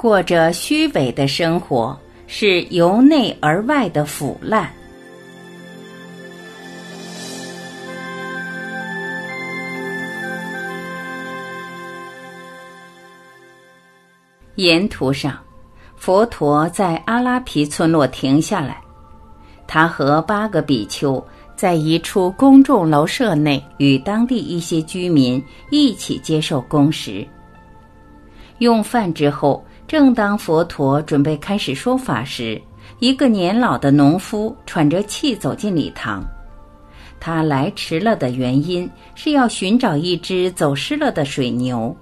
过着虚伪的生活，是由内而外的腐烂。沿途上，佛陀在阿拉皮村落停下来，他和八个比丘在一处公众楼舍内与当地一些居民一起接受供食。用饭之后，正当佛陀准备开始说法时，一个年老的农夫喘着气走进礼堂。他来迟了的原因是要寻找一只走失了的水牛。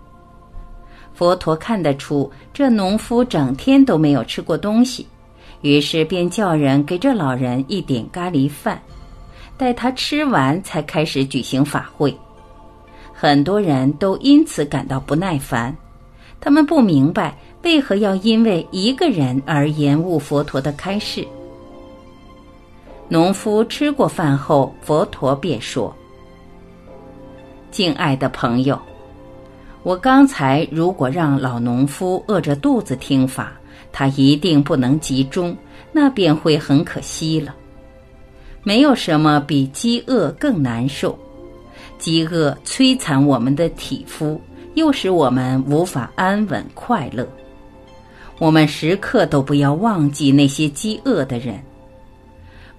佛陀看得出这农夫整天都没有吃过东西，于是便叫人给这老人一点咖喱饭，待他吃完才开始举行法会。很多人都因此感到不耐烦，他们不明白为何要因为一个人而延误佛陀的开示。农夫吃过饭后，佛陀便说：“敬爱的朋友。”我刚才如果让老农夫饿着肚子听法，他一定不能集中，那便会很可惜了。没有什么比饥饿更难受，饥饿摧残我们的体肤，又使我们无法安稳快乐。我们时刻都不要忘记那些饥饿的人。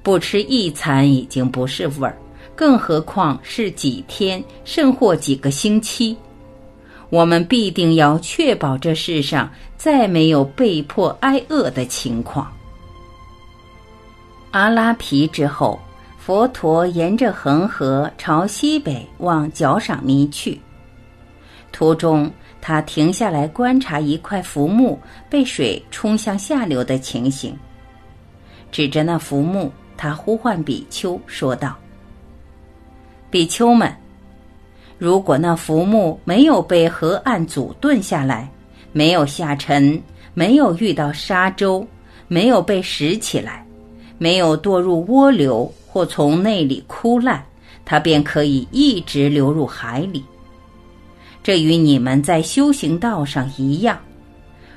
不吃一餐已经不是味儿，更何况是几天，甚或几个星期。我们必定要确保这世上再没有被迫挨饿的情况。阿拉皮之后，佛陀沿着恒河朝西北往角赏弥去。途中，他停下来观察一块浮木被水冲向下流的情形，指着那浮木，他呼唤比丘说道：“比丘们。”如果那浮木没有被河岸阻顿下来，没有下沉，没有遇到沙洲，没有被拾起来，没有堕入涡流或从那里枯烂，它便可以一直流入海里。这与你们在修行道上一样。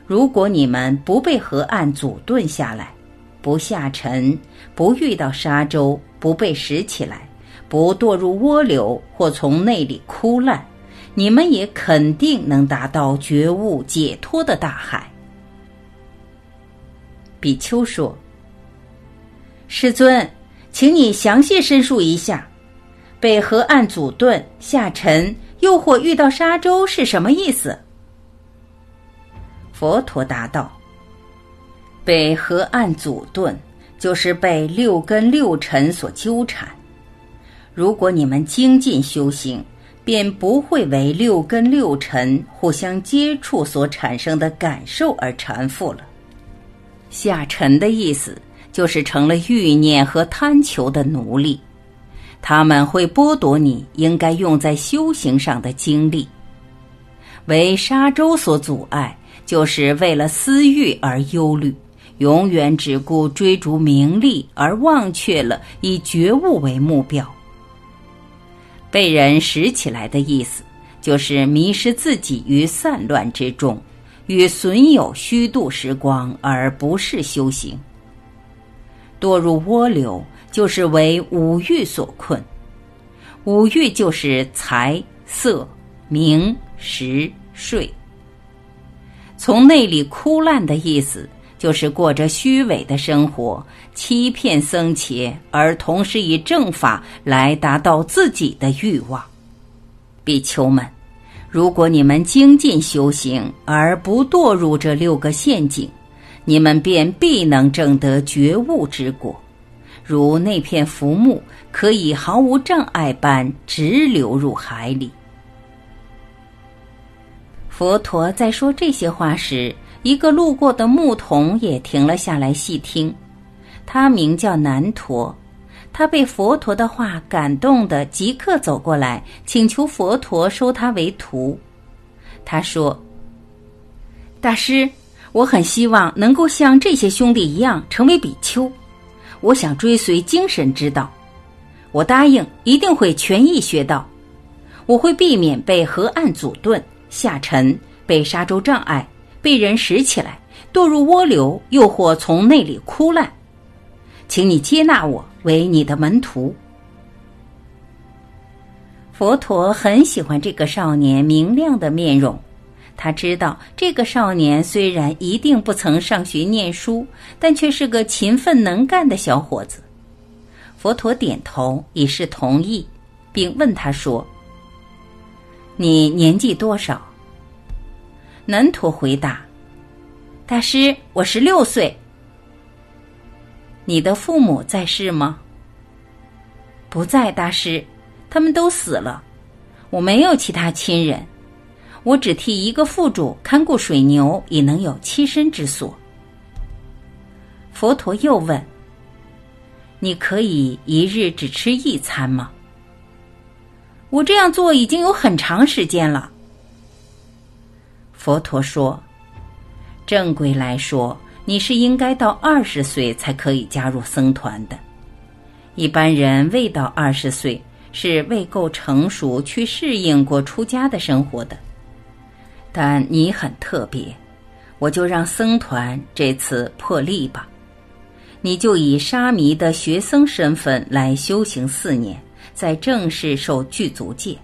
如果你们不被河岸阻顿下来，不下沉，不遇到沙洲，不被拾起来。不堕入涡流或从内里枯烂，你们也肯定能达到觉悟解脱的大海。比丘说：“师尊，请你详细申述一下，被河岸阻顿、下沉，又或遇到沙洲是什么意思？”佛陀答道：“被河岸阻顿，就是被六根六尘所纠缠。”如果你们精进修行，便不会为六根六尘互相接触所产生的感受而缠缚了。下沉的意思就是成了欲念和贪求的奴隶，他们会剥夺你应该用在修行上的精力。为沙洲所阻碍，就是为了私欲而忧虑，永远只顾追逐名利，而忘却了以觉悟为目标。被人拾起来的意思，就是迷失自己于散乱之中，与损友虚度时光，而不是修行。堕入涡流，就是为五欲所困。五欲就是财色名食睡。从内里枯烂的意思。就是过着虚伪的生活，欺骗僧伽，而同时以正法来达到自己的欲望。比丘们，如果你们精进修行而不堕入这六个陷阱，你们便必能证得觉悟之果，如那片浮木可以毫无障碍般直流入海里。佛陀在说这些话时。一个路过的牧童也停了下来细听，他名叫南陀，他被佛陀的话感动的，即刻走过来请求佛陀收他为徒。他说：“大师，我很希望能够像这些兄弟一样成为比丘，我想追随精神之道。我答应一定会全意学道，我会避免被河岸阻顿、下沉、被沙洲障碍。”被人拾起来，堕入涡流，又或从那里枯烂。请你接纳我为你的门徒。佛陀很喜欢这个少年明亮的面容，他知道这个少年虽然一定不曾上学念书，但却是个勤奋能干的小伙子。佛陀点头以示同意，并问他说：“你年纪多少？”南陀回答：“大师，我十六岁。”你的父母在世吗？不在，大师。他们都死了，我没有其他亲人，我只替一个副主看顾水牛，已能有栖身之所。佛陀又问：“你可以一日只吃一餐吗？”我这样做已经有很长时间了。佛陀说：“正规来说，你是应该到二十岁才可以加入僧团的，一般人未到二十岁。”是未够成熟去适应过出家的生活的，但你很特别，我就让僧团这次破例吧。你就以沙弥的学僧身份来修行四年，再正式受具足戒。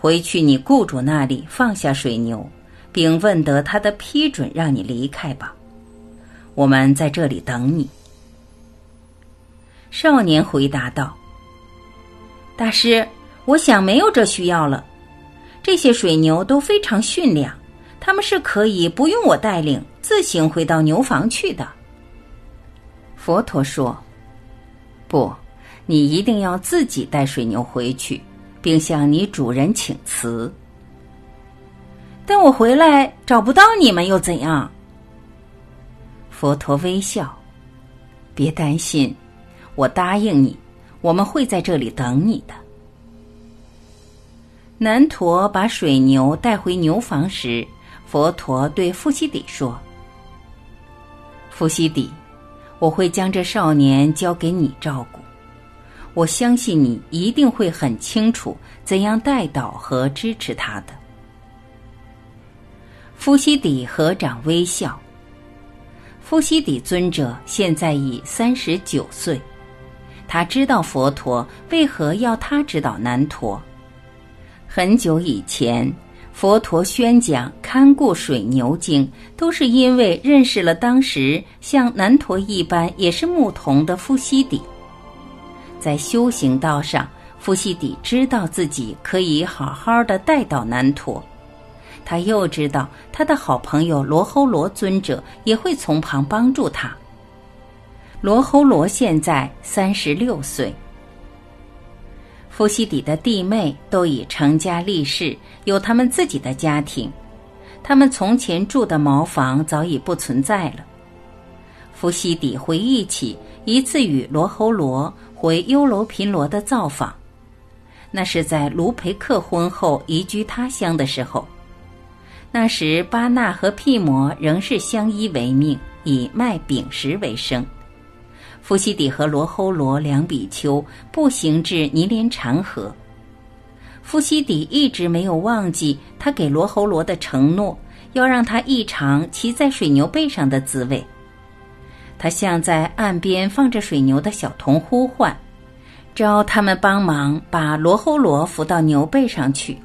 回去你雇主那里放下水牛，并问得他的批准，让你离开吧。我们在这里等你。少年回答道。大师，我想没有这需要了。这些水牛都非常驯良，他们是可以不用我带领，自行回到牛房去的。佛陀说：“不，你一定要自己带水牛回去，并向你主人请辞。但我回来找不到你们又怎样？”佛陀微笑：“别担心，我答应你。”我们会在这里等你的。南陀把水牛带回牛房时，佛陀对富西底说：“富西底，我会将这少年交给你照顾。我相信你一定会很清楚怎样带导和支持他的。”富西底合掌微笑。富西底尊者现在已三十九岁。他知道佛陀为何要他指导南陀。很久以前，佛陀宣讲《看顾水牛经》，都是因为认识了当时像南陀一般也是牧童的夫西底。在修行道上，夫西底知道自己可以好好的带到南陀，他又知道他的好朋友罗睺罗尊者也会从旁帮助他。罗睺罗现在三十六岁。夫西底的弟妹都已成家立室，有他们自己的家庭。他们从前住的茅房早已不存在了。夫西底回忆起一次与罗侯罗回优楼频罗的造访，那是在卢培克婚后移居他乡的时候。那时巴纳和毗摩仍是相依为命，以卖饼食为生。夫西底和罗侯罗两比丘步行至尼连禅河。夫西底一直没有忘记他给罗侯罗的承诺，要让他一尝骑在水牛背上的滋味。他向在岸边放着水牛的小童呼唤，招他们帮忙把罗侯罗扶到牛背上去。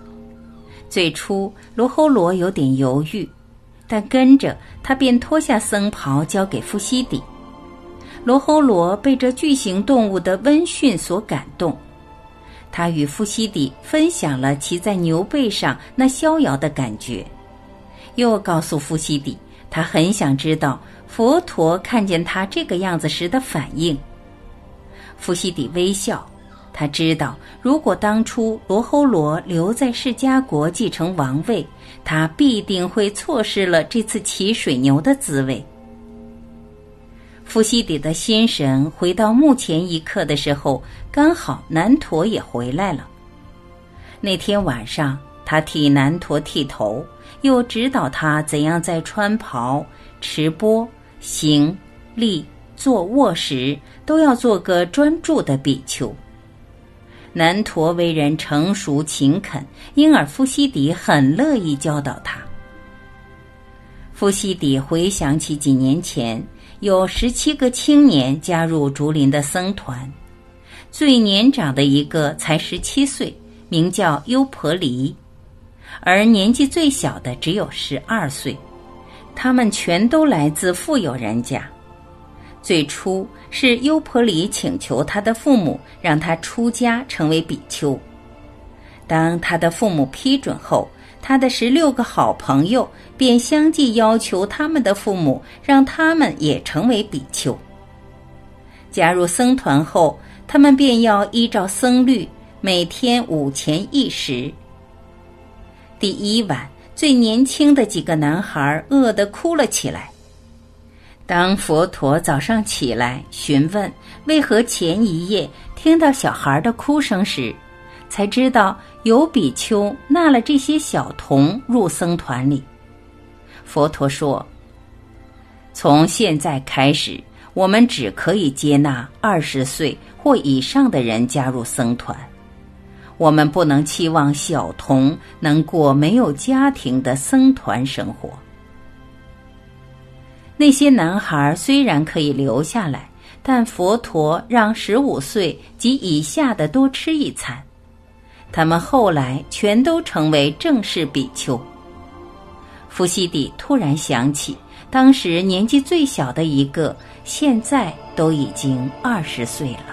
最初，罗侯罗有点犹豫，但跟着他便脱下僧袍交给夫西底。罗侯罗被这巨型动物的温驯所感动，他与夫西底分享了骑在牛背上那逍遥的感觉，又告诉夫西底，他很想知道佛陀看见他这个样子时的反应。夫西底微笑，他知道如果当初罗侯罗留在释迦国继承王位，他必定会错失了这次骑水牛的滋味。夫西底的心神回到目前一刻的时候，刚好南陀也回来了。那天晚上，他替南陀剃头，又指导他怎样在穿袍、持钵、行、立、坐、卧时都要做个专注的比丘。南陀为人成熟勤恳，因而夫西底很乐意教导他。富西底回想起几年前，有十七个青年加入竹林的僧团，最年长的一个才十七岁，名叫优婆离，而年纪最小的只有十二岁。他们全都来自富有人家。最初是优婆离请求他的父母让他出家成为比丘。当他的父母批准后，他的十六个好朋友便相继要求他们的父母让他们也成为比丘。加入僧团后，他们便要依照僧律，每天午前一食。第一晚，最年轻的几个男孩饿得哭了起来。当佛陀早上起来询问为何前一夜听到小孩的哭声时，才知道有比丘纳了这些小童入僧团里。佛陀说：“从现在开始，我们只可以接纳二十岁或以上的人加入僧团。我们不能期望小童能过没有家庭的僧团生活。”那些男孩虽然可以留下来，但佛陀让十五岁及以下的多吃一餐。他们后来全都成为正式比丘。伏羲帝突然想起，当时年纪最小的一个，现在都已经二十岁了。